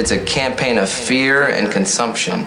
It's a campaign of fear and consumption.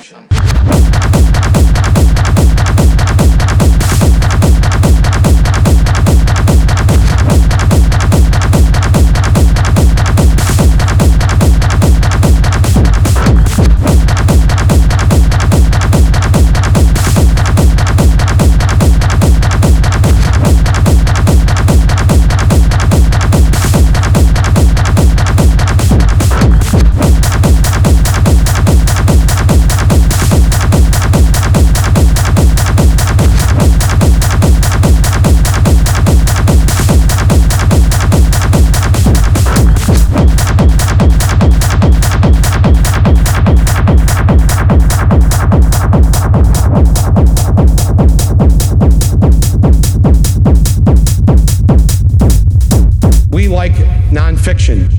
Nonfiction.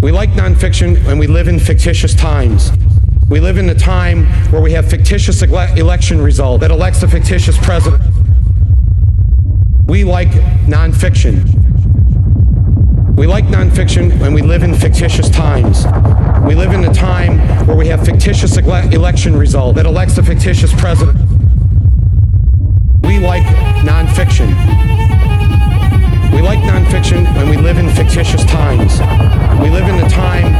We like nonfiction and we live in fictitious times. We live in a time where we have fictitious ele- election result that elects a fictitious president. We like nonfiction. We like nonfiction and we live in fictitious times. We live in a time where we have fictitious ele- election result that elects a fictitious president. We like nonfiction. We like nonfiction and we live in fictitious times. We live in a time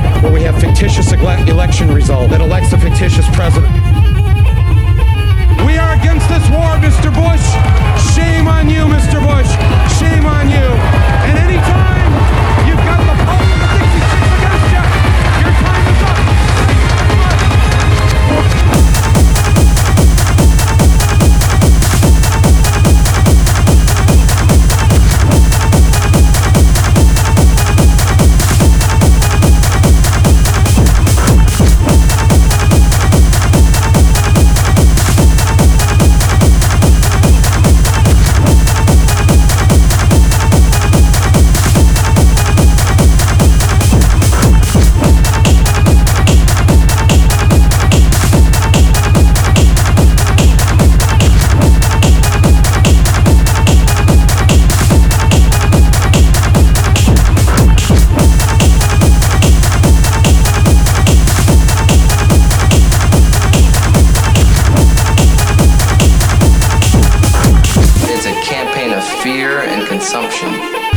and consumption.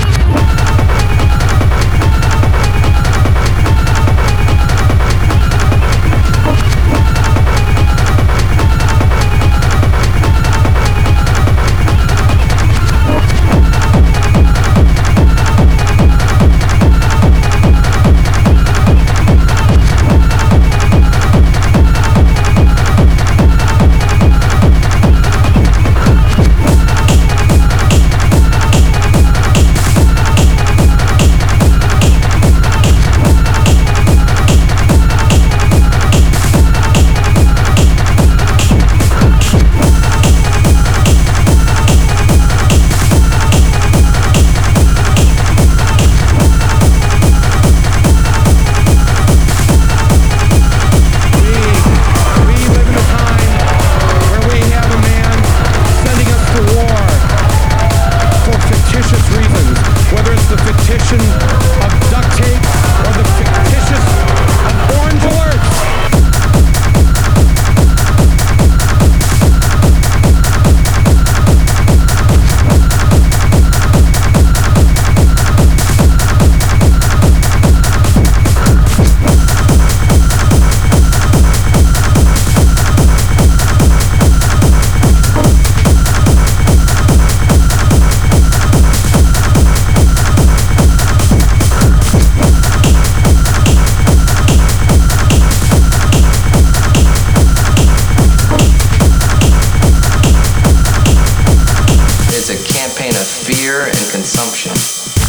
Of fear and consumption.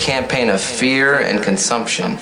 Campaign of fear and consumption.